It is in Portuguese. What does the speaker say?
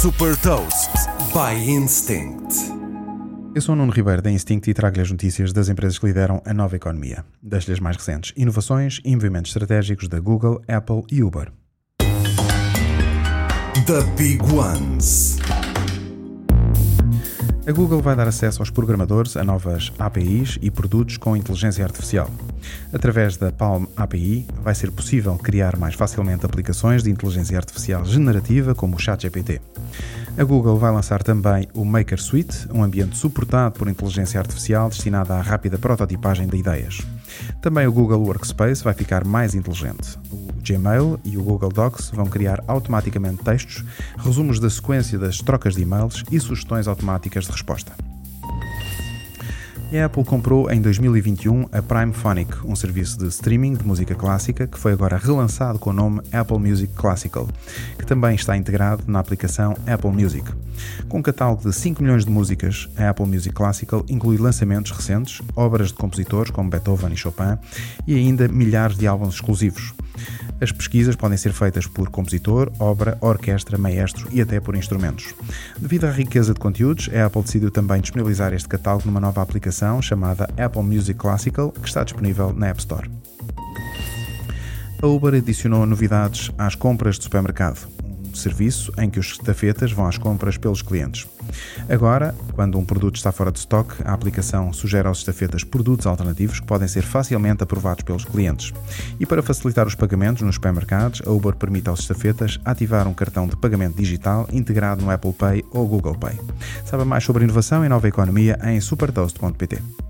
Super Toast by Instinct. Eu sou o Nuno Ribeiro da Instinct e trago-lhe as notícias das empresas que lideram a nova economia. Das-lhe as mais recentes inovações e movimentos estratégicos da Google, Apple e Uber. The Big Ones. A Google vai dar acesso aos programadores a novas APIs e produtos com inteligência artificial. Através da Palm API, vai ser possível criar mais facilmente aplicações de inteligência artificial generativa como o ChatGPT. A Google vai lançar também o Maker Suite, um ambiente suportado por inteligência artificial destinado à rápida prototipagem de ideias. Também o Google Workspace vai ficar mais inteligente. Gmail e o Google Docs vão criar automaticamente textos, resumos da sequência das trocas de e-mails e sugestões automáticas de resposta. A Apple comprou em 2021 a Prime Phonic, um serviço de streaming de música clássica que foi agora relançado com o nome Apple Music Classical, que também está integrado na aplicação Apple Music. Com um catálogo de 5 milhões de músicas, a Apple Music Classical inclui lançamentos recentes, obras de compositores como Beethoven e Chopin e ainda milhares de álbuns exclusivos. As pesquisas podem ser feitas por compositor, obra, orquestra, maestro e até por instrumentos. Devido à riqueza de conteúdos, a Apple decidiu também disponibilizar este catálogo numa nova aplicação chamada Apple Music Classical, que está disponível na App Store. A Uber adicionou novidades às compras de supermercado serviço em que os estafetas vão às compras pelos clientes. Agora, quando um produto está fora de estoque, a aplicação sugere aos estafetas produtos alternativos que podem ser facilmente aprovados pelos clientes. E para facilitar os pagamentos nos supermercados, a Uber permite aos estafetas ativar um cartão de pagamento digital integrado no Apple Pay ou Google Pay. Saiba mais sobre inovação e nova economia em supertoast.pt.